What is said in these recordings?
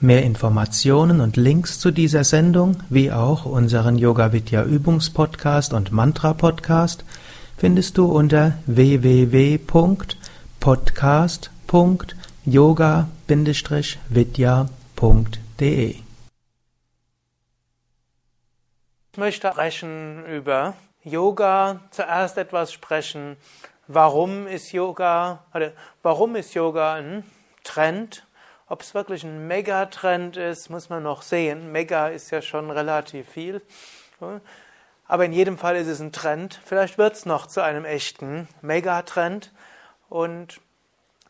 Mehr Informationen und Links zu dieser Sendung, wie auch unseren Yoga Vidya Übungspodcast und Mantra Podcast findest du unter www.podcast.yoga-vidya.de. Ich möchte sprechen über Yoga, zuerst etwas sprechen, warum ist Yoga, warum ist Yoga ein Trend ob es wirklich ein Megatrend ist, muss man noch sehen. Mega ist ja schon relativ viel. Aber in jedem Fall ist es ein Trend. Vielleicht wird es noch zu einem echten Megatrend. Und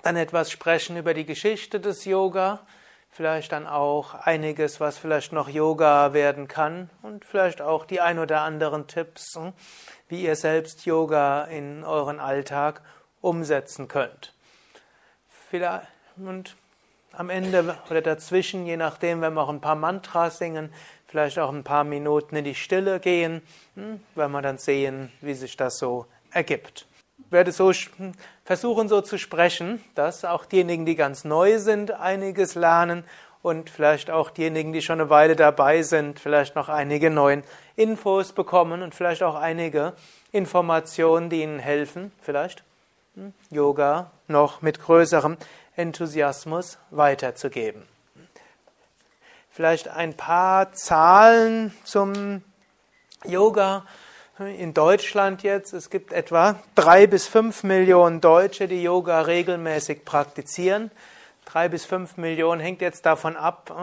dann etwas sprechen über die Geschichte des Yoga. Vielleicht dann auch einiges, was vielleicht noch Yoga werden kann. Und vielleicht auch die ein oder anderen Tipps, wie ihr selbst Yoga in euren Alltag umsetzen könnt. Und am Ende oder dazwischen, je nachdem, wenn wir auch ein paar Mantras singen, vielleicht auch ein paar Minuten in die Stille gehen, hm, werden wir dann sehen, wie sich das so ergibt. Ich werde so hm, versuchen, so zu sprechen, dass auch diejenigen, die ganz neu sind, einiges lernen und vielleicht auch diejenigen, die schon eine Weile dabei sind, vielleicht noch einige neue Infos bekommen und vielleicht auch einige Informationen, die ihnen helfen, vielleicht hm, Yoga noch mit größerem Enthusiasmus weiterzugeben. Vielleicht ein paar Zahlen zum Yoga in Deutschland jetzt. Es gibt etwa drei bis fünf Millionen Deutsche, die Yoga regelmäßig praktizieren. Drei bis fünf Millionen hängt jetzt davon ab,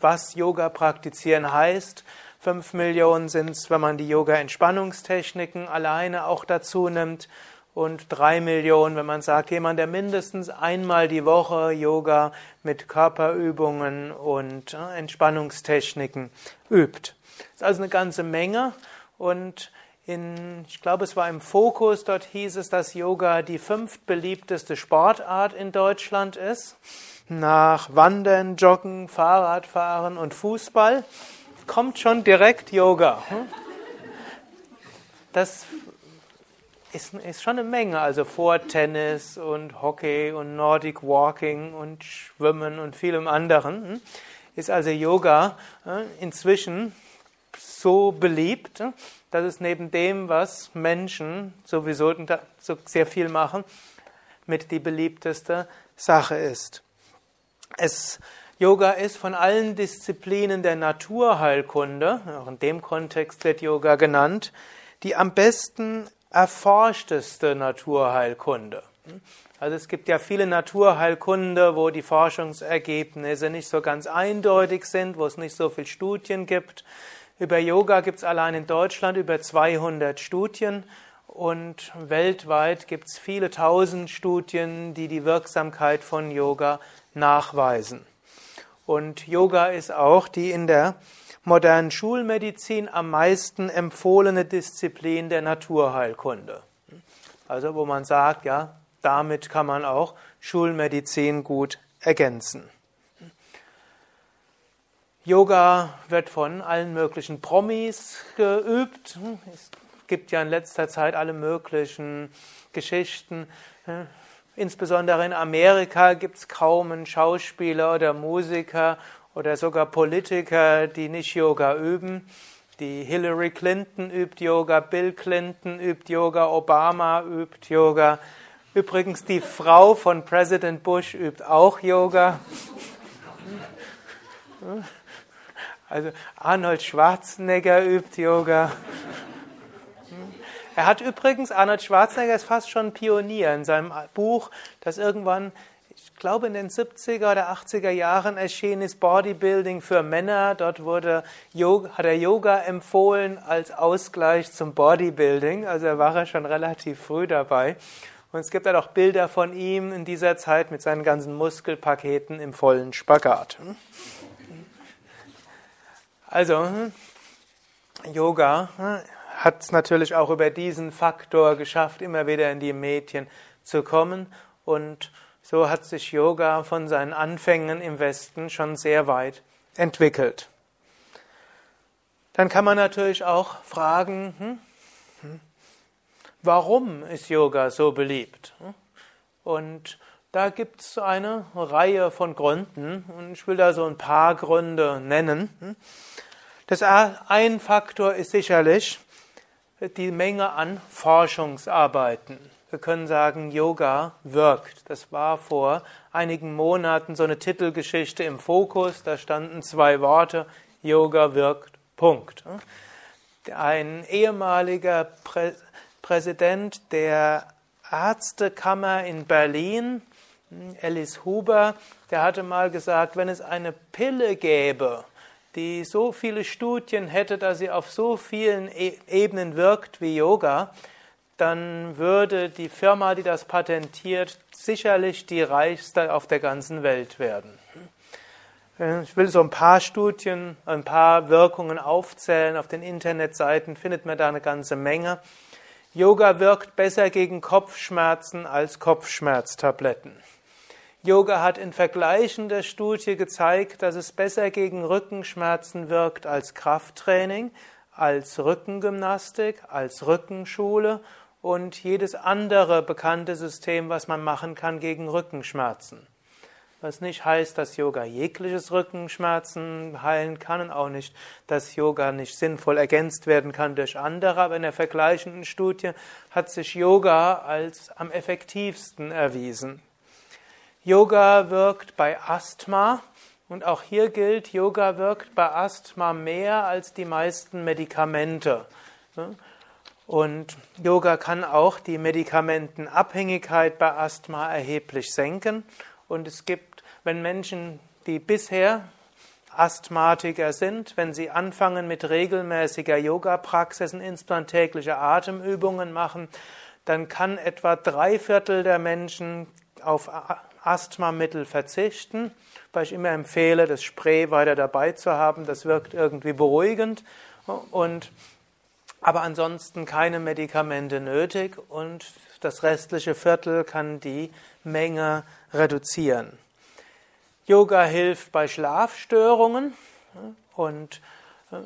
was Yoga praktizieren heißt. Fünf Millionen sind es, wenn man die Yoga-Entspannungstechniken alleine auch dazu nimmt und drei Millionen, wenn man sagt, jemand, der mindestens einmal die Woche Yoga mit Körperübungen und äh, Entspannungstechniken übt. Das ist also eine ganze Menge und in, ich glaube, es war im Fokus, dort hieß es, dass Yoga die fünftbeliebteste Sportart in Deutschland ist. Nach Wandern, Joggen, Fahrradfahren und Fußball kommt schon direkt Yoga. Hm? Das ist, ist schon eine Menge. Also vor Tennis und Hockey und Nordic Walking und Schwimmen und vielem anderen hm, ist also Yoga inzwischen so beliebt, dass es neben dem, was Menschen sowieso so sehr viel machen, mit die beliebteste Sache ist. Es, Yoga ist von allen Disziplinen der Naturheilkunde, auch in dem Kontext wird Yoga genannt, die am besten erforschteste Naturheilkunde. Also es gibt ja viele Naturheilkunde, wo die Forschungsergebnisse nicht so ganz eindeutig sind, wo es nicht so viele Studien gibt. Über Yoga gibt es allein in Deutschland über 200 Studien und weltweit gibt es viele tausend Studien, die die Wirksamkeit von Yoga nachweisen. Und Yoga ist auch die in der modernen Schulmedizin am meisten empfohlene Disziplin der Naturheilkunde. Also wo man sagt, ja, damit kann man auch Schulmedizin gut ergänzen. Yoga wird von allen möglichen Promis geübt. Es gibt ja in letzter Zeit alle möglichen Geschichten. Insbesondere in Amerika gibt es kaum einen Schauspieler oder Musiker oder sogar Politiker, die nicht Yoga üben. Die Hillary Clinton übt Yoga, Bill Clinton übt Yoga, Obama übt Yoga. Übrigens, die Frau von Präsident Bush übt auch Yoga. Also Arnold Schwarzenegger übt Yoga. Er hat übrigens, Arnold Schwarzenegger ist fast schon Pionier in seinem Buch, das irgendwann ich glaube in den 70er oder 80er Jahren erschien ist Bodybuilding für Männer. Dort wurde Yoga, hat er Yoga empfohlen als Ausgleich zum Bodybuilding. Also er war ja schon relativ früh dabei. Und es gibt halt auch Bilder von ihm in dieser Zeit mit seinen ganzen Muskelpaketen im vollen Spagat. Also, Yoga hm, hat es natürlich auch über diesen Faktor geschafft, immer wieder in die Medien zu kommen. Und so hat sich Yoga von seinen Anfängen im Westen schon sehr weit entwickelt. Dann kann man natürlich auch fragen, hm, hm, warum ist Yoga so beliebt? Und da gibt es eine Reihe von Gründen und ich will da so ein paar Gründe nennen. Das ein Faktor ist sicherlich die Menge an Forschungsarbeiten. Wir können sagen, Yoga wirkt. Das war vor einigen Monaten so eine Titelgeschichte im Fokus. Da standen zwei Worte, Yoga wirkt, Punkt. Ein ehemaliger Prä Präsident der Ärztekammer in Berlin, Alice Huber, der hatte mal gesagt, wenn es eine Pille gäbe, die so viele Studien hätte, dass sie auf so vielen e Ebenen wirkt wie Yoga, dann würde die Firma, die das patentiert, sicherlich die reichste auf der ganzen Welt werden. Ich will so ein paar Studien, ein paar Wirkungen aufzählen. Auf den Internetseiten findet man da eine ganze Menge. Yoga wirkt besser gegen Kopfschmerzen als Kopfschmerztabletten. Yoga hat in vergleichender Studie gezeigt, dass es besser gegen Rückenschmerzen wirkt als Krafttraining, als Rückengymnastik, als Rückenschule und jedes andere bekannte System, was man machen kann gegen Rückenschmerzen. Was nicht heißt, dass Yoga jegliches Rückenschmerzen heilen kann und auch nicht, dass Yoga nicht sinnvoll ergänzt werden kann durch andere, aber in der vergleichenden Studie hat sich Yoga als am effektivsten erwiesen. Yoga wirkt bei Asthma und auch hier gilt, Yoga wirkt bei Asthma mehr als die meisten Medikamente. Und Yoga kann auch die Medikamentenabhängigkeit bei Asthma erheblich senken. Und es gibt, wenn Menschen, die bisher Asthmatiker sind, wenn sie anfangen mit regelmäßiger Yoga-Praxis und insbesondere tägliche Atemübungen machen, dann kann etwa drei Viertel der Menschen auf Asthmamittel verzichten, weil ich immer empfehle, das Spray weiter dabei zu haben. Das wirkt irgendwie beruhigend und aber ansonsten keine Medikamente nötig und das restliche Viertel kann die Menge reduzieren. Yoga hilft bei Schlafstörungen und äh,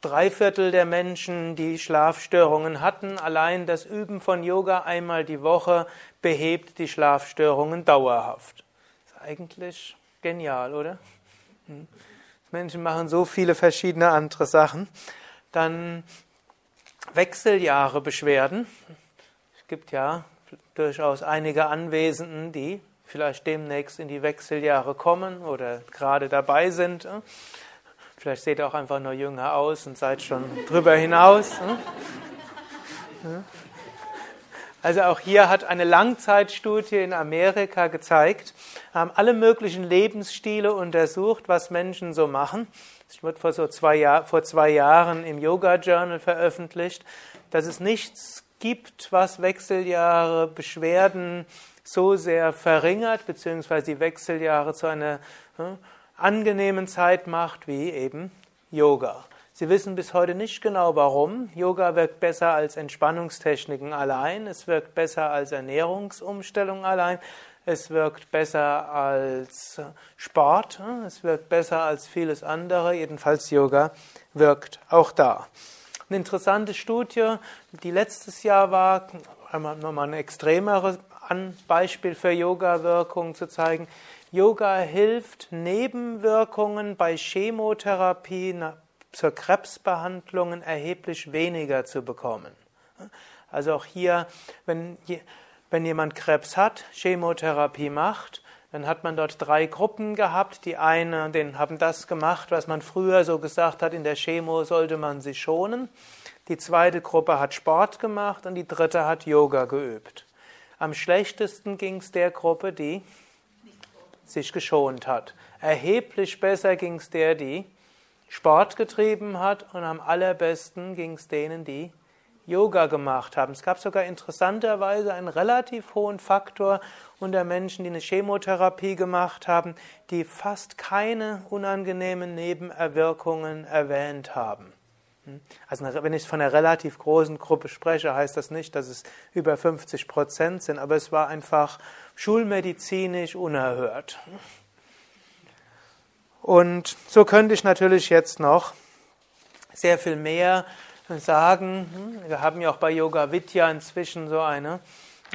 drei Viertel der Menschen, die Schlafstörungen hatten, allein das Üben von Yoga einmal die Woche behebt die Schlafstörungen dauerhaft. Ist eigentlich genial, oder? Hm. Menschen machen so viele verschiedene andere Sachen. Dann Wechseljahre Beschwerden. Es gibt ja durchaus einige Anwesenden, die vielleicht demnächst in die Wechseljahre kommen oder gerade dabei sind. Vielleicht seht ihr auch einfach nur jünger aus und seid schon drüber hinaus. Also auch hier hat eine Langzeitstudie in Amerika gezeigt, haben alle möglichen Lebensstile untersucht, was Menschen so machen. Es wird vor, so zwei, Jahr, vor zwei Jahren im Yoga Journal veröffentlicht, dass es nichts gibt, was Wechseljahre, Beschwerden so sehr verringert, beziehungsweise die Wechseljahre zu einer hm, angenehmen Zeit macht, wie eben Yoga. Sie wissen bis heute nicht genau warum. Yoga wirkt besser als Entspannungstechniken allein, es wirkt besser als Ernährungsumstellung allein, es wirkt besser als Sport, es wirkt besser als vieles andere, jedenfalls Yoga wirkt auch da. Eine interessante Studie, die letztes Jahr war, nochmal ein extremeres Beispiel für Yoga-Wirkung zu zeigen. Yoga hilft, Nebenwirkungen bei Chemotherapie zur Krebsbehandlung erheblich weniger zu bekommen. Also auch hier, wenn, wenn jemand Krebs hat, Chemotherapie macht, dann hat man dort drei Gruppen gehabt. Die eine, den haben das gemacht, was man früher so gesagt hat, in der Chemo sollte man sich schonen. Die zweite Gruppe hat Sport gemacht und die dritte hat Yoga geübt. Am schlechtesten ging es der Gruppe, die sich geschont hat. Erheblich besser ging es der, die Sport getrieben hat und am allerbesten ging es denen, die Yoga gemacht haben. Es gab sogar interessanterweise einen relativ hohen Faktor unter Menschen, die eine Chemotherapie gemacht haben, die fast keine unangenehmen Nebenerwirkungen erwähnt haben. Hm? Also wenn ich von einer relativ großen Gruppe spreche, heißt das nicht, dass es über 50 Prozent sind, aber es war einfach schulmedizinisch unerhört. Und so könnte ich natürlich jetzt noch sehr viel mehr sagen. Hm? Wir haben ja auch bei Yoga Vidya inzwischen so eine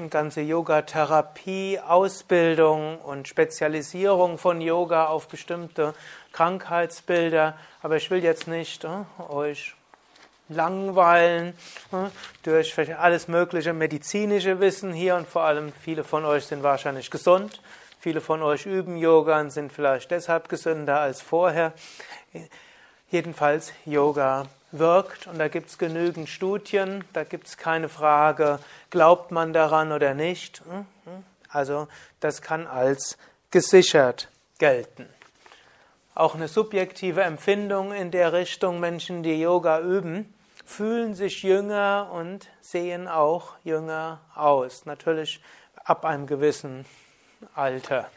ganze Yoga-Therapie, Ausbildung und Spezialisierung von Yoga auf bestimmte Krankheitsbilder. Aber ich will jetzt nicht äh, euch langweilen äh, durch alles mögliche medizinische Wissen hier und vor allem viele von euch sind wahrscheinlich gesund. Viele von euch üben Yoga und sind vielleicht deshalb gesünder als vorher. Jedenfalls Yoga wirkt und da gibt es genügend Studien, da gibt es keine Frage, glaubt man daran oder nicht. Also das kann als gesichert gelten. Auch eine subjektive Empfindung in der Richtung, Menschen, die Yoga üben, fühlen sich jünger und sehen auch jünger aus. Natürlich ab einem gewissen Alter.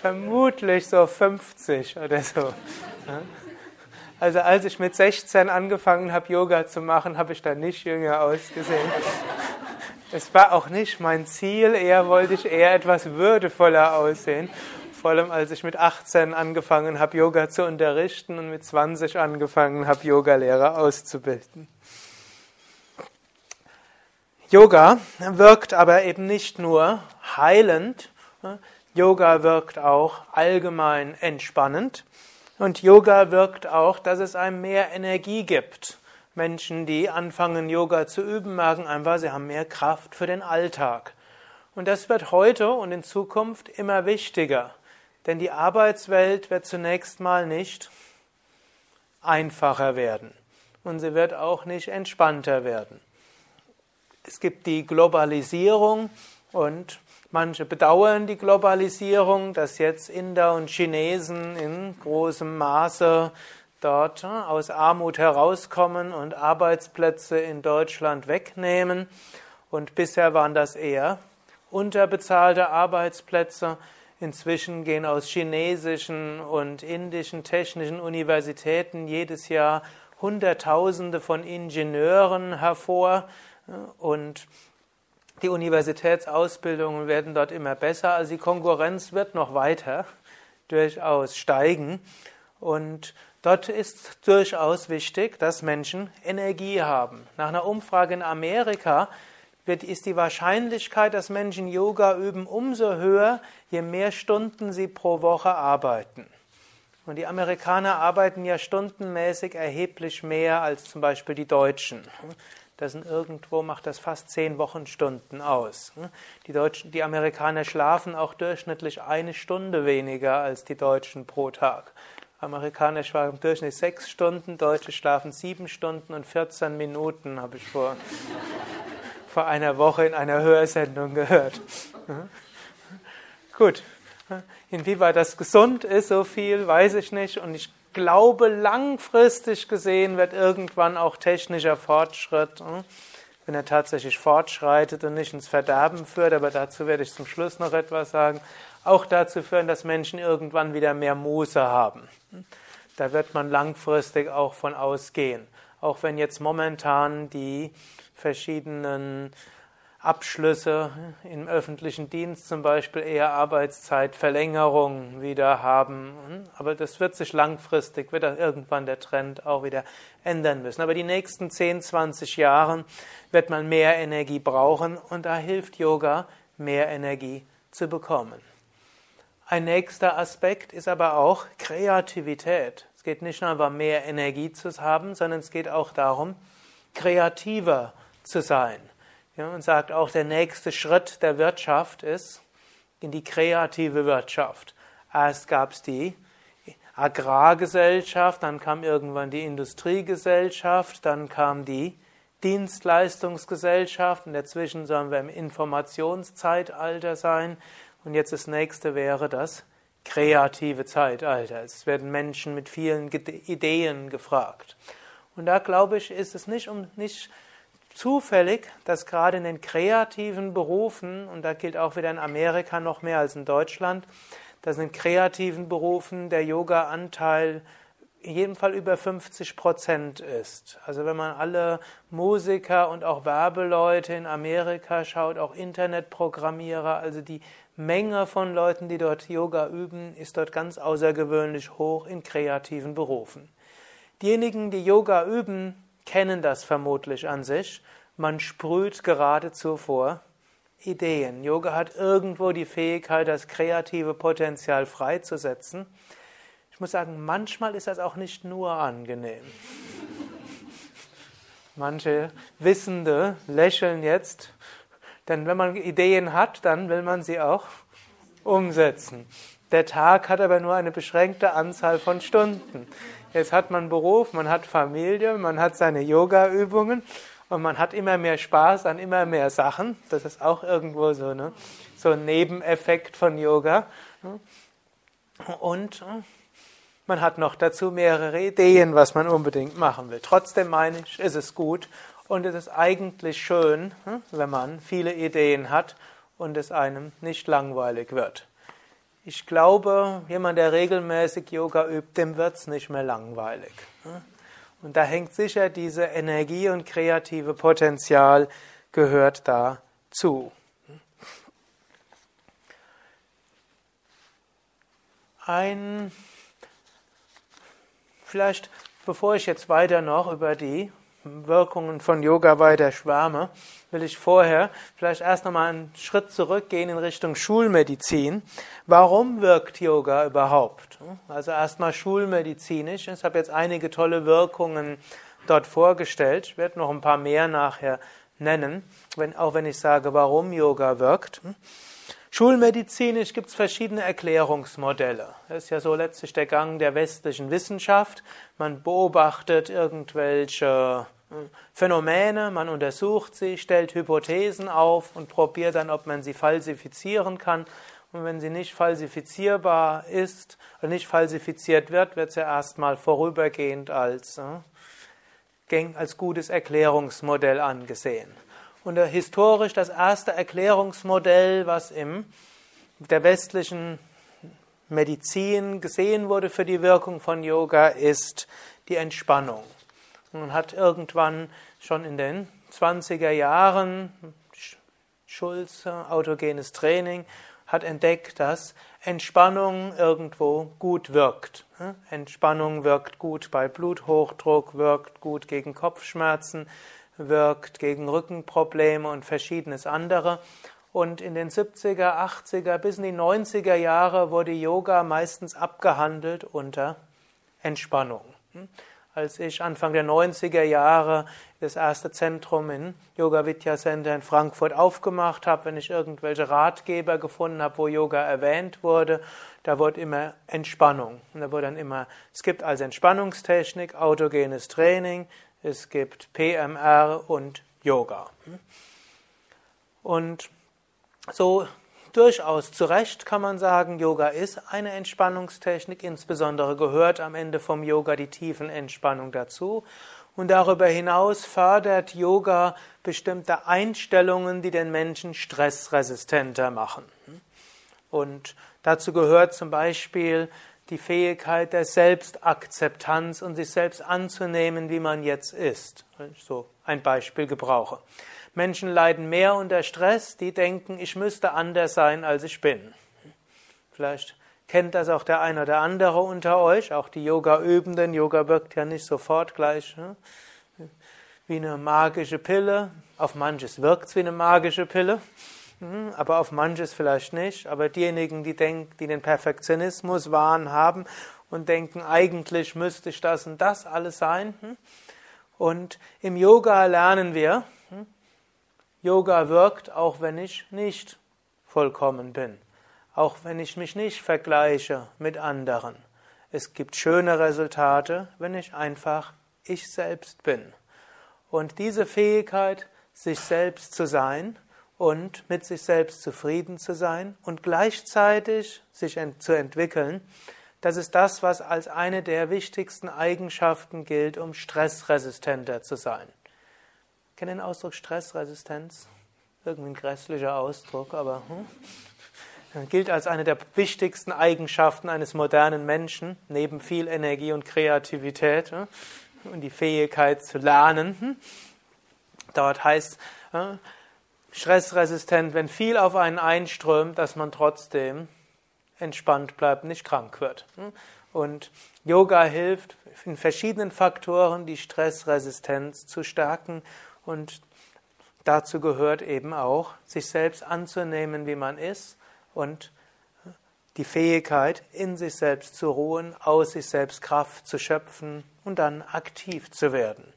Vermutlich so 50 oder so. Also als ich mit 16 angefangen habe, Yoga zu machen, habe ich da nicht jünger ausgesehen. Es war auch nicht mein Ziel, eher wollte ich eher etwas würdevoller aussehen. Vor allem als ich mit 18 angefangen habe, Yoga zu unterrichten und mit 20 angefangen habe, Yogalehrer auszubilden. Yoga wirkt aber eben nicht nur heilend, Yoga wirkt auch allgemein entspannend und Yoga wirkt auch, dass es einem mehr Energie gibt. Menschen, die anfangen, Yoga zu üben, merken einfach, sie haben mehr Kraft für den Alltag. Und das wird heute und in Zukunft immer wichtiger, denn die Arbeitswelt wird zunächst mal nicht einfacher werden und sie wird auch nicht entspannter werden. Es gibt die Globalisierung und manche bedauern die Globalisierung, dass jetzt Inder und Chinesen in großem Maße dort aus Armut herauskommen und Arbeitsplätze in Deutschland wegnehmen. Und bisher waren das eher unterbezahlte Arbeitsplätze. Inzwischen gehen aus chinesischen und indischen technischen Universitäten jedes Jahr Hunderttausende von Ingenieuren hervor, und die Universitätsausbildungen werden dort immer besser, also die Konkurrenz wird noch weiter durchaus steigen. Und dort ist durchaus wichtig, dass Menschen Energie haben. Nach einer Umfrage in Amerika wird, ist die Wahrscheinlichkeit, dass Menschen Yoga üben, umso höher, je mehr Stunden sie pro Woche arbeiten. Und die Amerikaner arbeiten ja stundenmäßig erheblich mehr als zum Beispiel die Deutschen. Das sind irgendwo macht das fast zehn Wochenstunden aus. Die, Deutschen, die Amerikaner schlafen auch durchschnittlich eine Stunde weniger als die Deutschen pro Tag. Amerikaner schlafen durchschnittlich sechs Stunden, Deutsche schlafen sieben Stunden und 14 Minuten, habe ich vor, vor einer Woche in einer Hörsendung gehört. Gut. Inwieweit das gesund ist, so viel weiß ich nicht. Und ich glaube, langfristig gesehen wird irgendwann auch technischer Fortschritt, hm, wenn er tatsächlich fortschreitet und nicht ins Verderben führt, aber dazu werde ich zum Schluss noch etwas sagen, auch dazu führen, dass Menschen irgendwann wieder mehr Muße haben. Da wird man langfristig auch von ausgehen. Auch wenn jetzt momentan die verschiedenen Abschlüsse im öffentlichen Dienst zum Beispiel eher Arbeitszeitverlängerung wieder haben. Aber das wird sich langfristig, wird irgendwann der Trend auch wieder ändern müssen. Aber die nächsten 10, 20 Jahre wird man mehr Energie brauchen und da hilft Yoga, mehr Energie zu bekommen. Ein nächster Aspekt ist aber auch Kreativität. Es geht nicht nur einfach mehr Energie zu haben, sondern es geht auch darum, kreativer zu sein. Ja, und sagt auch, der nächste Schritt der Wirtschaft ist in die kreative Wirtschaft. Erst gab es die Agrargesellschaft, dann kam irgendwann die Industriegesellschaft, dann kam die Dienstleistungsgesellschaft und dazwischen sollen wir im Informationszeitalter sein. Und jetzt das nächste wäre das kreative Zeitalter. Es werden Menschen mit vielen Ideen gefragt. Und da glaube ich, ist es nicht, um, nicht zufällig, dass gerade in den kreativen Berufen, und da gilt auch wieder in Amerika noch mehr als in Deutschland, dass in kreativen Berufen der Yoga-Anteil in jedem Fall über 50 Prozent ist. Also wenn man alle Musiker und auch Werbeleute in Amerika schaut, auch Internetprogrammierer, also die Menge von Leuten, die dort Yoga üben, ist dort ganz außergewöhnlich hoch in kreativen Berufen. Diejenigen, die Yoga üben, kennen das vermutlich an sich. Man sprüht geradezu vor Ideen. Yoga hat irgendwo die Fähigkeit, das kreative Potenzial freizusetzen. Ich muss sagen, manchmal ist das auch nicht nur angenehm. Manche Wissende lächeln jetzt, denn wenn man Ideen hat, dann will man sie auch umsetzen. Der Tag hat aber nur eine beschränkte Anzahl von Stunden. Jetzt hat man Beruf, man hat Familie, man hat seine Yoga-Übungen und man hat immer mehr Spaß an immer mehr Sachen. Das ist auch irgendwo so, ne? so ein Nebeneffekt von Yoga. Und man hat noch dazu mehrere Ideen, was man unbedingt machen will. Trotzdem meine ich, ist es gut und es ist eigentlich schön, hm, wenn man viele Ideen hat und es einem nicht langweilig wird. Ich glaube, jemand, der regelmäßig Yoga übt, dem wird es nicht mehr langweilig. Hm. Und da hängt sicher diese Energie und kreative Potenzial gehört dazu. Ein Vielleicht, bevor ich jetzt weiter noch über die Wirkungen von Yoga weiter schwärme, will ich vorher vielleicht erst nochmal einen Schritt zurückgehen in Richtung Schulmedizin. Warum wirkt Yoga überhaupt? Also erstmal schulmedizinisch. Ich habe jetzt einige tolle Wirkungen dort vorgestellt. Ich werde noch ein paar mehr nachher nennen, wenn, auch wenn ich sage, warum Yoga wirkt. Schulmedizinisch gibt es verschiedene Erklärungsmodelle. Das ist ja so letztlich der Gang der westlichen Wissenschaft. Man beobachtet irgendwelche äh, Phänomene, man untersucht sie, stellt Hypothesen auf und probiert dann, ob man sie falsifizieren kann. Und wenn sie nicht falsifizierbar ist oder nicht falsifiziert wird, wird sie erstmal vorübergehend als, äh, als gutes Erklärungsmodell angesehen. Und historisch das erste Erklärungsmodell, was in der westlichen Medizin gesehen wurde für die Wirkung von Yoga, ist die Entspannung. Man hat irgendwann schon in den 20er Jahren, Schulz, autogenes Training, hat entdeckt, dass Entspannung irgendwo gut wirkt. Entspannung wirkt gut bei Bluthochdruck, wirkt gut gegen Kopfschmerzen, wirkt gegen Rückenprobleme und verschiedenes andere. Und in den 70er, 80er bis in die 90er Jahre wurde Yoga meistens abgehandelt unter Entspannung. Als ich Anfang der 90er Jahre das erste Zentrum in Yoga Vidya Center in Frankfurt aufgemacht habe, wenn ich irgendwelche Ratgeber gefunden habe, wo Yoga erwähnt wurde, da wurde immer Entspannung. Und da wurde dann immer, es gibt als Entspannungstechnik autogenes Training, es gibt PMR und Yoga. Und so durchaus zu Recht kann man sagen, Yoga ist eine Entspannungstechnik, insbesondere gehört am Ende vom Yoga die Tiefenentspannung dazu. Und darüber hinaus fördert Yoga bestimmte Einstellungen, die den Menschen stressresistenter machen. Und dazu gehört zum Beispiel die Fähigkeit der Selbstakzeptanz und sich selbst anzunehmen, wie man jetzt ist. Wenn ich so ein Beispiel gebrauche. Menschen leiden mehr unter Stress, die denken, ich müsste anders sein, als ich bin. Vielleicht kennt das auch der eine oder andere unter euch, auch die Yoga-Übenden. Yoga wirkt ja nicht sofort gleich ne? wie eine magische Pille. Auf manches wirkt es wie eine magische Pille. Hm, aber auf manches vielleicht nicht. Aber diejenigen, die, denken, die den Perfektionismus wahren haben und denken, eigentlich müsste ich das und das alles sein. Hm. Und im Yoga lernen wir, hm, Yoga wirkt, auch wenn ich nicht vollkommen bin, auch wenn ich mich nicht vergleiche mit anderen. Es gibt schöne Resultate, wenn ich einfach ich selbst bin. Und diese Fähigkeit, sich selbst zu sein, und mit sich selbst zufrieden zu sein und gleichzeitig sich zu entwickeln, das ist das, was als eine der wichtigsten Eigenschaften gilt, um stressresistenter zu sein. Kennen den Ausdruck Stressresistenz? Irgendwie ein grässlicher Ausdruck, aber hm? gilt als eine der wichtigsten Eigenschaften eines modernen Menschen, neben viel Energie und Kreativität hm? und die Fähigkeit zu lernen. Hm? Dort heißt hm? Stressresistent, wenn viel auf einen einströmt, dass man trotzdem entspannt bleibt, nicht krank wird. Und Yoga hilft in verschiedenen Faktoren, die Stressresistenz zu stärken und dazu gehört eben auch, sich selbst anzunehmen, wie man ist und die Fähigkeit, in sich selbst zu ruhen, aus sich selbst Kraft zu schöpfen und dann aktiv zu werden.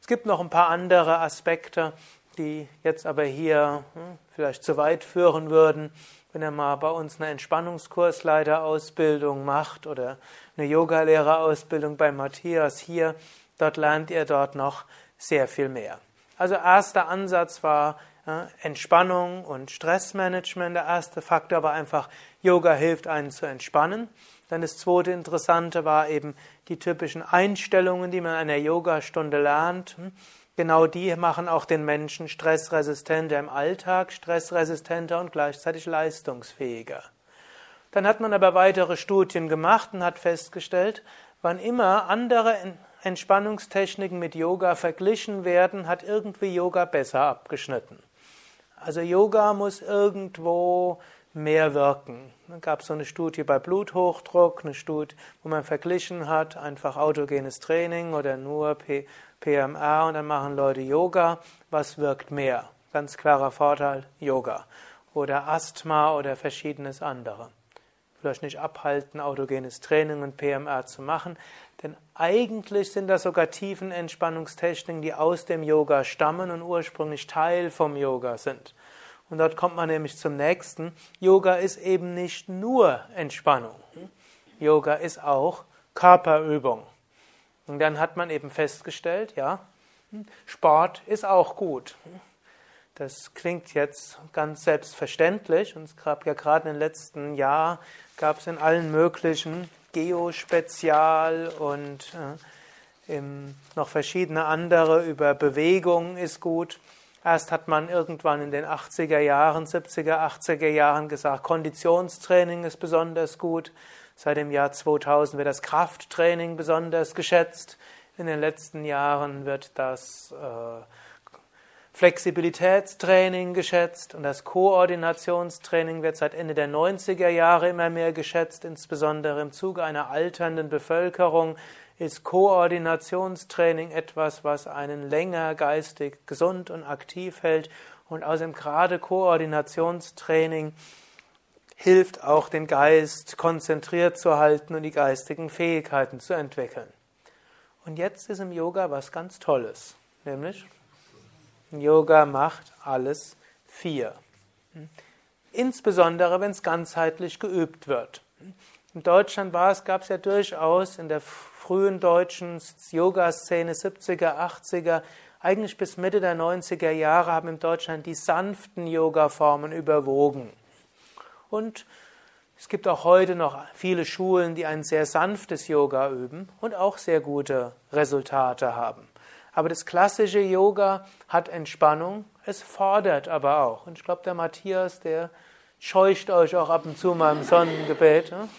Es gibt noch ein paar andere Aspekte, die jetzt aber hier hm, vielleicht zu weit führen würden wenn er mal bei uns eine Entspannungskursleiterausbildung macht oder eine Yogalehrerausbildung bei Matthias hier, dort lernt ihr dort noch sehr viel mehr. Also erster Ansatz war ja, Entspannung und Stressmanagement. Der erste Faktor war einfach, Yoga hilft einen zu entspannen. Dann das zweite Interessante war eben die typischen Einstellungen, die man in einer Yogastunde lernt. Hm, Genau die machen auch den Menschen stressresistenter im Alltag, stressresistenter und gleichzeitig leistungsfähiger. Dann hat man aber weitere Studien gemacht und hat festgestellt, wann immer andere Entspannungstechniken mit Yoga verglichen werden, hat irgendwie Yoga besser abgeschnitten. Also Yoga muss irgendwo mehr wirken. Dann gab es so eine Studie bei Bluthochdruck, eine Studie, wo man verglichen hat, einfach autogenes Training oder nur P PMR und dann machen Leute Yoga. Was wirkt mehr? Ganz klarer Vorteil, Yoga. Oder Asthma oder verschiedenes andere. Vielleicht nicht abhalten, autogenes Training und PMR zu machen, denn eigentlich sind das sogar tiefen Entspannungstechniken, die aus dem Yoga stammen und ursprünglich Teil vom Yoga sind. Und dort kommt man nämlich zum nächsten. Yoga ist eben nicht nur Entspannung. Yoga ist auch Körperübung. Und dann hat man eben festgestellt, ja, Sport ist auch gut. Das klingt jetzt ganz selbstverständlich und es gab ja gerade im letzten Jahr gab es in allen möglichen Geospezial und äh, noch verschiedene andere über Bewegung ist gut. Erst hat man irgendwann in den 80er Jahren, 70er, 80er Jahren gesagt, Konditionstraining ist besonders gut. Seit dem Jahr 2000 wird das Krafttraining besonders geschätzt. In den letzten Jahren wird das äh, Flexibilitätstraining geschätzt und das Koordinationstraining wird seit Ende der 90er Jahre immer mehr geschätzt, insbesondere im Zuge einer alternden Bevölkerung ist Koordinationstraining etwas, was einen länger geistig gesund und aktiv hält und außerdem gerade Koordinationstraining hilft auch den Geist konzentriert zu halten und die geistigen Fähigkeiten zu entwickeln. Und jetzt ist im Yoga was ganz Tolles, nämlich Yoga macht alles vier. Insbesondere, wenn es ganzheitlich geübt wird. In Deutschland gab es ja durchaus in der frühen deutschen Yoga-Szene 70er, 80er, eigentlich bis Mitte der 90er Jahre haben in Deutschland die sanften Yoga-Formen überwogen. Und es gibt auch heute noch viele Schulen, die ein sehr sanftes Yoga üben und auch sehr gute Resultate haben. Aber das klassische Yoga hat Entspannung, es fordert aber auch. Und ich glaube, der Matthias, der scheucht euch auch ab und zu mal im Sonnengebet. Ne?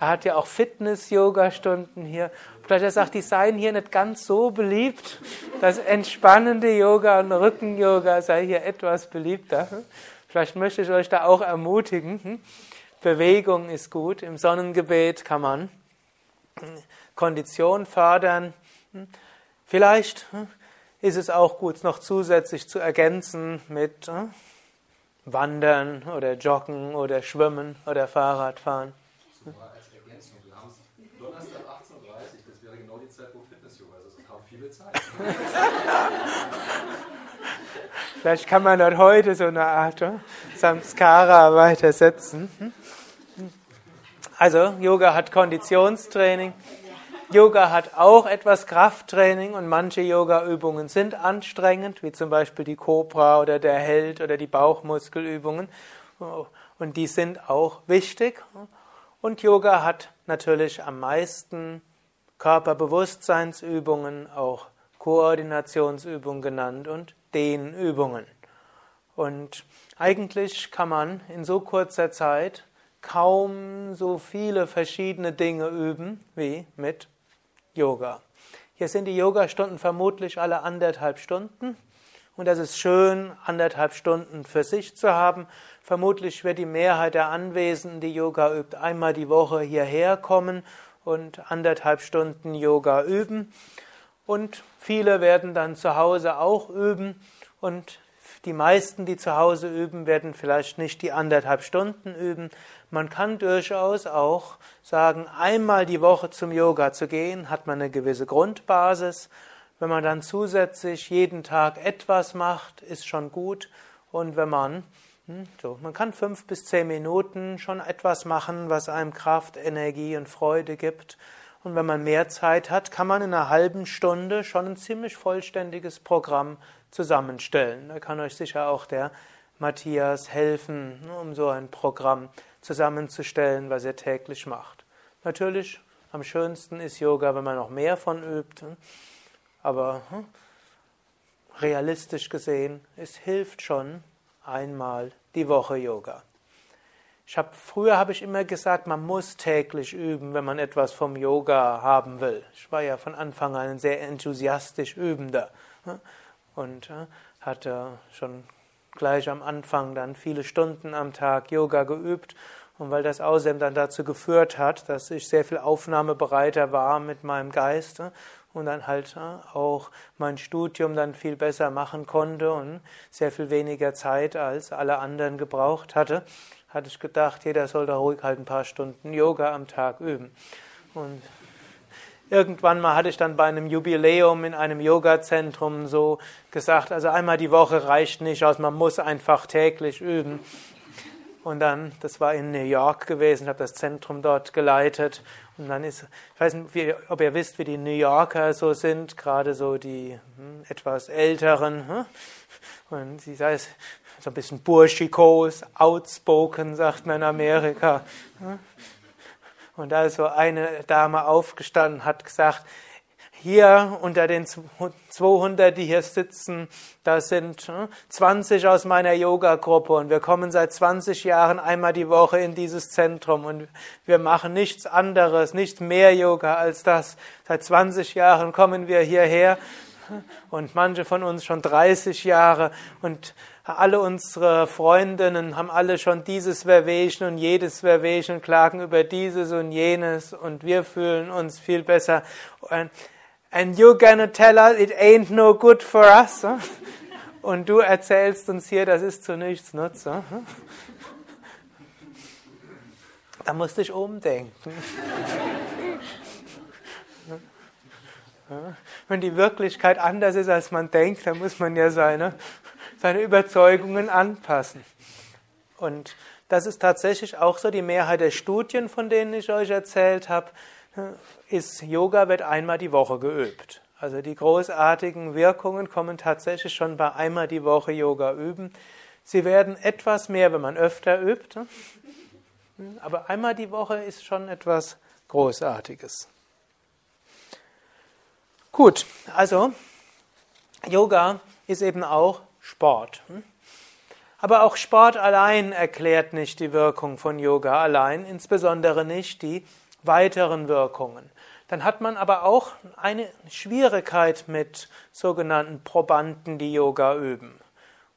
Er hat ja auch Fitness-Yoga-Stunden hier. Vielleicht er sagt, die seien hier nicht ganz so beliebt. Das entspannende Yoga und Rücken-Yoga sei hier etwas beliebter. Vielleicht möchte ich euch da auch ermutigen. Hm? Bewegung ist gut. Im Sonnengebet kann man hm, Kondition fördern. Hm? Vielleicht ist es auch gut, noch zusätzlich zu ergänzen mit Wandern oder Joggen oder Schwimmen oder Fahrradfahren. als Ergänzung, wir haben es Donnerstag 18.30 Uhr, das wäre genau die Zeit, wo Fitness-Yoga ist. Also es haben viele Zeit. Vielleicht kann man dort heute so eine Art äh, Samskara weitersetzen. Also, Yoga hat Konditionstraining. Yoga hat auch etwas Krafttraining und manche Yoga-Übungen sind anstrengend, wie zum Beispiel die Cobra oder der Held oder die Bauchmuskelübungen. Und die sind auch wichtig. Und Yoga hat natürlich am meisten Körperbewusstseinsübungen, auch Koordinationsübungen genannt und Dehnübungen. Und eigentlich kann man in so kurzer Zeit kaum so viele verschiedene Dinge üben wie mit Yoga. Hier sind die Yogastunden vermutlich alle anderthalb Stunden. Und das ist schön, anderthalb Stunden für sich zu haben. Vermutlich wird die Mehrheit der Anwesenden, die Yoga übt, einmal die Woche hierher kommen und anderthalb Stunden Yoga üben. Und viele werden dann zu Hause auch üben. Und die meisten, die zu Hause üben, werden vielleicht nicht die anderthalb Stunden üben. Man kann durchaus auch sagen, einmal die Woche zum Yoga zu gehen, hat man eine gewisse Grundbasis. Wenn man dann zusätzlich jeden Tag etwas macht, ist schon gut. Und wenn man, hm, so, man kann fünf bis zehn Minuten schon etwas machen, was einem Kraft, Energie und Freude gibt. Und wenn man mehr Zeit hat, kann man in einer halben Stunde schon ein ziemlich vollständiges Programm zusammenstellen. Da kann euch sicher auch der Matthias helfen, um so ein Programm zusammenzustellen, was ihr täglich macht. Natürlich, am schönsten ist Yoga, wenn man noch mehr von übt. Aber hm, realistisch gesehen, es hilft schon einmal die Woche Yoga. Habe früher habe ich immer gesagt, man muss täglich üben, wenn man etwas vom Yoga haben will. Ich war ja von Anfang an ein sehr enthusiastisch übender hm, und hm, hatte schon gleich am Anfang dann viele Stunden am Tag Yoga geübt. Und weil das außerdem dann dazu geführt hat, dass ich sehr viel aufnahmebereiter war mit meinem Geist und dann halt auch mein Studium dann viel besser machen konnte und sehr viel weniger Zeit als alle anderen gebraucht hatte, hatte ich gedacht, jeder soll da ruhig halt ein paar Stunden Yoga am Tag üben. Und irgendwann mal hatte ich dann bei einem Jubiläum in einem Yoga-Zentrum so gesagt, also einmal die Woche reicht nicht aus, man muss einfach täglich üben. Und dann, das war in New York gewesen, ich habe das Zentrum dort geleitet. Und dann ist, ich weiß nicht, ob ihr wisst, wie die New Yorker so sind, gerade so die hm, etwas älteren. Hm? Und sie sei es so ein bisschen burschikos, outspoken, sagt man in Amerika. Und da ist so eine Dame aufgestanden, hat gesagt, hier unter den 200, die hier sitzen, da sind 20 hm, aus meiner Yoga-Gruppe und wir kommen seit 20 Jahren einmal die Woche in dieses Zentrum und wir machen nichts anderes, nicht mehr Yoga als das. Seit 20 Jahren kommen wir hierher und manche von uns schon 30 Jahre und alle unsere Freundinnen haben alle schon dieses Verwesen und jedes Verwesen, klagen über dieses und jenes und wir fühlen uns viel besser. And you're gonna tell us it ain't no good for us. Und du erzählst uns hier, das ist zu nichts Nutze. Da musste ich umdenken. Wenn die Wirklichkeit anders ist, als man denkt, dann muss man ja seine, seine Überzeugungen anpassen. Und das ist tatsächlich auch so die Mehrheit der Studien, von denen ich euch erzählt habe ist Yoga wird einmal die Woche geübt. Also die großartigen Wirkungen kommen tatsächlich schon bei einmal die Woche Yoga üben. Sie werden etwas mehr, wenn man öfter übt. Aber einmal die Woche ist schon etwas Großartiges. Gut, also Yoga ist eben auch Sport. Aber auch Sport allein erklärt nicht die Wirkung von Yoga allein, insbesondere nicht die weiteren Wirkungen. Dann hat man aber auch eine Schwierigkeit mit sogenannten Probanden, die Yoga üben.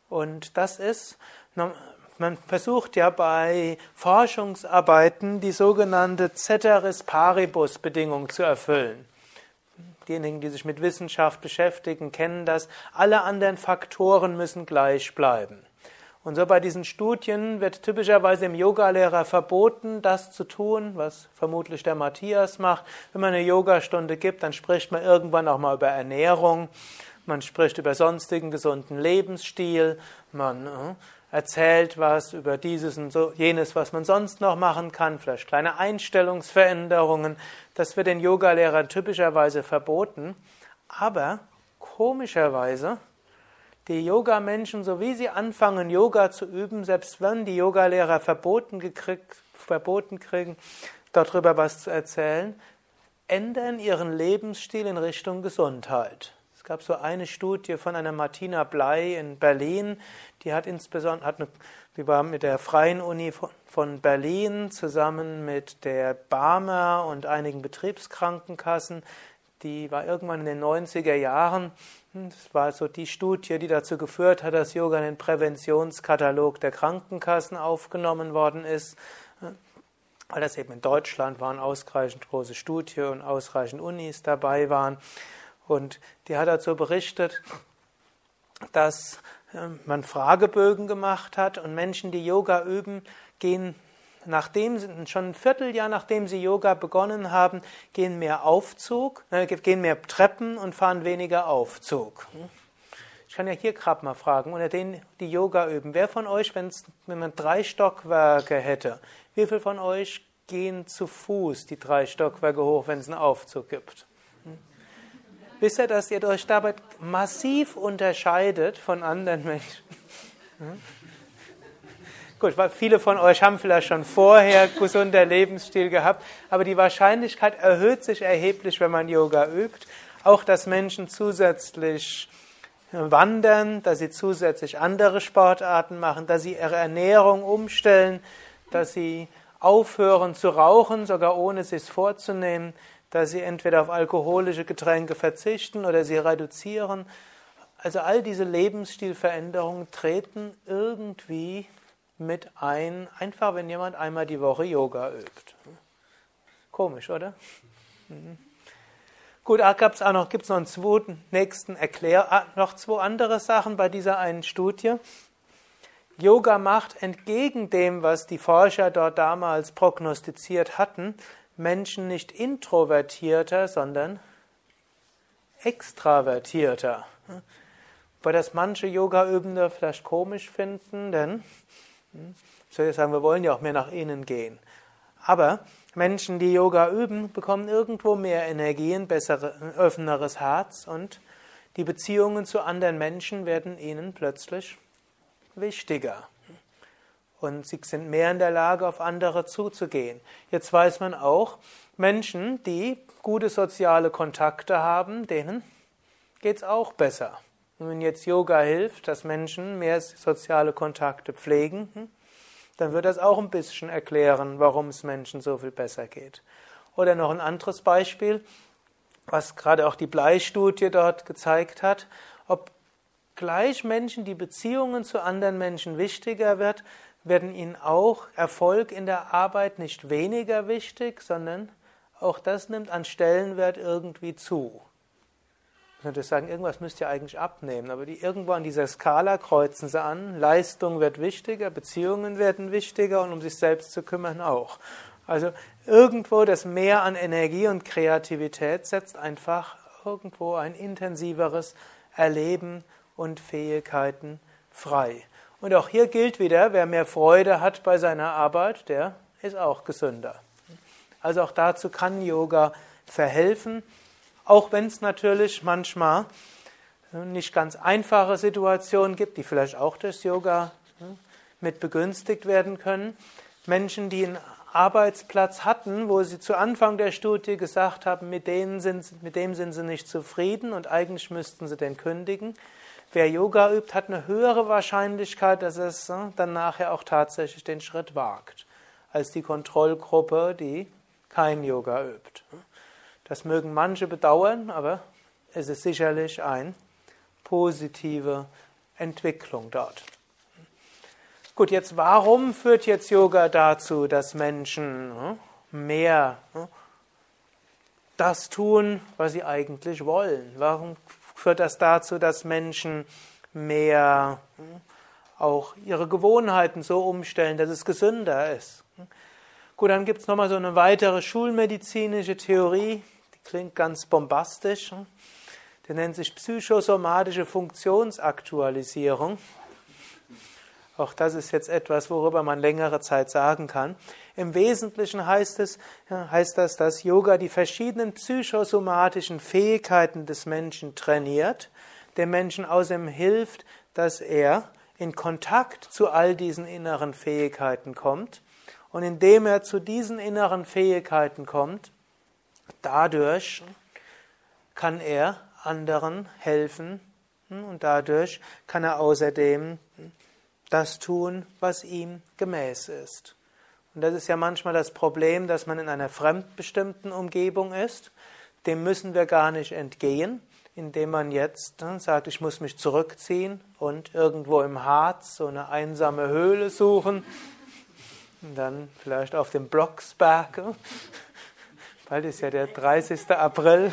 Und das ist, man versucht ja bei Forschungsarbeiten die sogenannte Ceteris Paribus Bedingung zu erfüllen. Diejenigen, die sich mit Wissenschaft beschäftigen, kennen das. Alle anderen Faktoren müssen gleich bleiben. Und so bei diesen Studien wird typischerweise im Yogalehrer verboten, das zu tun, was vermutlich der Matthias macht. Wenn man eine Yogastunde gibt, dann spricht man irgendwann auch mal über Ernährung. man spricht über sonstigen gesunden Lebensstil, man erzählt was über dieses und so, jenes, was man sonst noch machen kann, vielleicht kleine Einstellungsveränderungen. Das wird den Yogalehrern typischerweise verboten. Aber komischerweise, die Yoga-Menschen, so wie sie anfangen, Yoga zu üben, selbst wenn die Yogalehrer verboten, verboten kriegen, darüber was zu erzählen, ändern ihren Lebensstil in Richtung Gesundheit. Es gab so eine Studie von einer Martina Blei in Berlin, die hat insbesondere, hat eine, die war mit der Freien Uni von Berlin zusammen mit der Barmer und einigen Betriebskrankenkassen, die war irgendwann in den 90er Jahren. Das war so die Studie, die dazu geführt hat, dass Yoga in den Präventionskatalog der Krankenkassen aufgenommen worden ist. Weil das eben in Deutschland waren ausreichend große Studie und ausreichend Unis dabei waren. Und die hat dazu berichtet, dass ähm, man Fragebögen gemacht hat und Menschen, die Yoga üben, gehen nachdem schon ein Vierteljahr nachdem sie Yoga begonnen haben, gehen mehr Aufzug, äh, gehen mehr Treppen und fahren weniger Aufzug. Ich kann ja hier gerade mal fragen, unter denen, die Yoga üben, wer von euch, wenn man drei Stockwerke hätte, wie viel von euch gehen zu Fuß die drei Stockwerke hoch, wenn es einen Aufzug gibt? Wisst ihr, dass ihr euch dabei massiv unterscheidet von anderen Menschen? Hm? Gut, weil viele von euch haben vielleicht schon vorher gesunder Lebensstil gehabt, aber die Wahrscheinlichkeit erhöht sich erheblich, wenn man Yoga übt. Auch, dass Menschen zusätzlich wandern, dass sie zusätzlich andere Sportarten machen, dass sie ihre Ernährung umstellen, dass sie aufhören zu rauchen, sogar ohne es sich vorzunehmen, dass sie entweder auf alkoholische Getränke verzichten oder sie reduzieren. Also all diese Lebensstilveränderungen treten irgendwie mit ein, einfach wenn jemand einmal die Woche Yoga übt. Komisch, oder? Mhm. Gut, da gibt's auch noch, gibt's noch einen zweiten, nächsten Erklär, ah, noch zwei andere Sachen bei dieser einen Studie. Yoga macht entgegen dem, was die Forscher dort damals prognostiziert hatten, Menschen nicht introvertierter, sondern extravertierter. Weil das manche Yoga-Übende vielleicht komisch finden, denn hm, soll ich sagen, wir wollen ja auch mehr nach innen gehen. Aber Menschen, die Yoga üben, bekommen irgendwo mehr Energie, ein besseres, offeneres Herz und die Beziehungen zu anderen Menschen werden ihnen plötzlich wichtiger und sie sind mehr in der Lage, auf andere zuzugehen. Jetzt weiß man auch, Menschen, die gute soziale Kontakte haben, denen geht es auch besser. Und wenn jetzt Yoga hilft, dass Menschen mehr soziale Kontakte pflegen, hm, dann wird das auch ein bisschen erklären, warum es Menschen so viel besser geht. Oder noch ein anderes Beispiel, was gerade auch die Bleistudie dort gezeigt hat, ob gleich Menschen die Beziehungen zu anderen Menschen wichtiger wird, werden ihnen auch Erfolg in der Arbeit nicht weniger wichtig, sondern auch das nimmt an Stellenwert irgendwie zu. Ich könnte sagen, irgendwas müsst ihr eigentlich abnehmen, aber die, irgendwo an dieser Skala kreuzen sie an, Leistung wird wichtiger, Beziehungen werden wichtiger und um sich selbst zu kümmern auch. Also irgendwo das Mehr an Energie und Kreativität setzt einfach irgendwo ein intensiveres Erleben und Fähigkeiten frei. Und auch hier gilt wieder, wer mehr Freude hat bei seiner Arbeit, der ist auch gesünder. Also auch dazu kann Yoga verhelfen, auch wenn es natürlich manchmal nicht ganz einfache Situationen gibt, die vielleicht auch durch Yoga mit begünstigt werden können. Menschen, die einen Arbeitsplatz hatten, wo sie zu Anfang der Studie gesagt haben, mit, denen sind, mit dem sind sie nicht zufrieden und eigentlich müssten sie den kündigen. Wer Yoga übt, hat eine höhere Wahrscheinlichkeit, dass es äh, dann nachher auch tatsächlich den Schritt wagt, als die Kontrollgruppe, die kein Yoga übt. Das mögen manche bedauern, aber es ist sicherlich eine positive Entwicklung dort. Gut, jetzt warum führt jetzt Yoga dazu, dass Menschen äh, mehr äh, das tun, was sie eigentlich wollen? Warum führt das dazu, dass Menschen mehr hm, auch ihre Gewohnheiten so umstellen, dass es gesünder ist. Gut, dann gibt es nochmal so eine weitere schulmedizinische Theorie, die klingt ganz bombastisch. der nennt sich psychosomatische Funktionsaktualisierung. Auch das ist jetzt etwas, worüber man längere Zeit sagen kann. Im Wesentlichen heißt es, heißt das, dass Yoga die verschiedenen psychosomatischen Fähigkeiten des Menschen trainiert, dem Menschen außerdem hilft, dass er in Kontakt zu all diesen inneren Fähigkeiten kommt. Und indem er zu diesen inneren Fähigkeiten kommt, dadurch kann er anderen helfen und dadurch kann er außerdem das tun, was ihm gemäß ist. Und das ist ja manchmal das Problem, dass man in einer fremdbestimmten Umgebung ist. Dem müssen wir gar nicht entgehen, indem man jetzt ne, sagt, ich muss mich zurückziehen und irgendwo im Harz so eine einsame Höhle suchen. Und dann vielleicht auf dem Blocksberg. Bald ist ja der 30. April.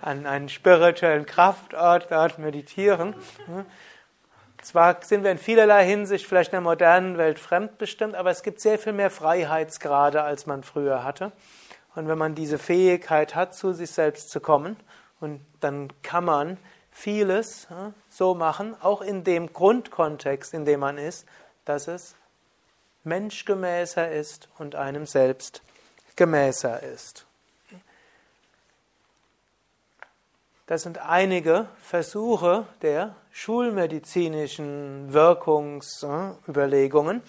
An einen spirituellen Kraftort dort meditieren. Zwar sind wir in vielerlei Hinsicht vielleicht in der modernen Welt fremdbestimmt, aber es gibt sehr viel mehr Freiheitsgrade, als man früher hatte. Und wenn man diese Fähigkeit hat, zu sich selbst zu kommen, und dann kann man vieles so machen, auch in dem Grundkontext, in dem man ist, dass es menschgemäßer ist und einem selbst gemäßer ist. Das sind einige Versuche der schulmedizinischen Wirkungsüberlegungen.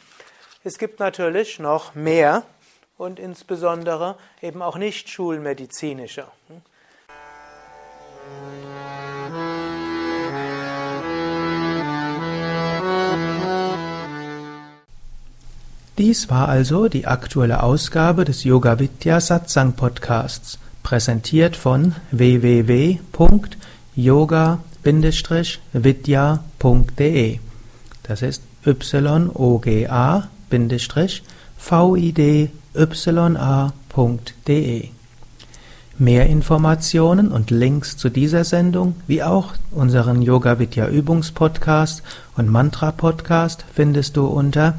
Es gibt natürlich noch mehr und insbesondere eben auch nicht schulmedizinische. Dies war also die aktuelle Ausgabe des Yoga Vidya Satsang Podcasts präsentiert von www.yoga-vidya.de. Das ist yoga-vidya.de. Mehr Informationen und Links zu dieser Sendung, wie auch unseren Yoga Vidya Übungspodcast und Mantra Podcast findest du unter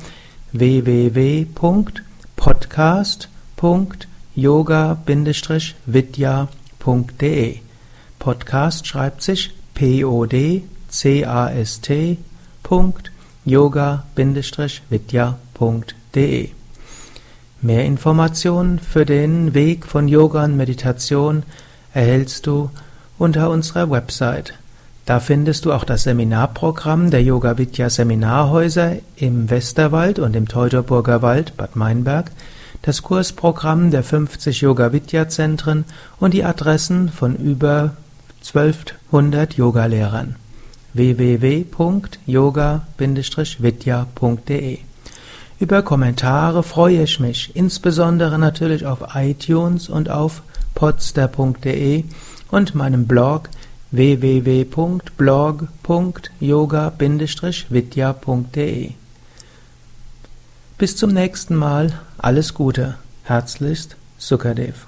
www.podcast.de yoga-vidya.de. Podcast schreibt sich P-O-D-C-A-S-T. yoga-vidya.de. Mehr Informationen für den Weg von Yoga und Meditation erhältst du unter unserer Website. Da findest du auch das Seminarprogramm der Yoga Vidya Seminarhäuser im Westerwald und im Teutoburger Wald, Bad Meinberg das Kursprogramm der 50 Yoga-Vidya-Zentren und die Adressen von über 1200 Yogalehrern. www.yoga-vidya.de Über Kommentare freue ich mich, insbesondere natürlich auf iTunes und auf podster.de und meinem Blog www.blog.yoga-vidya.de bis zum nächsten Mal, alles Gute, herzlichst Sukadev.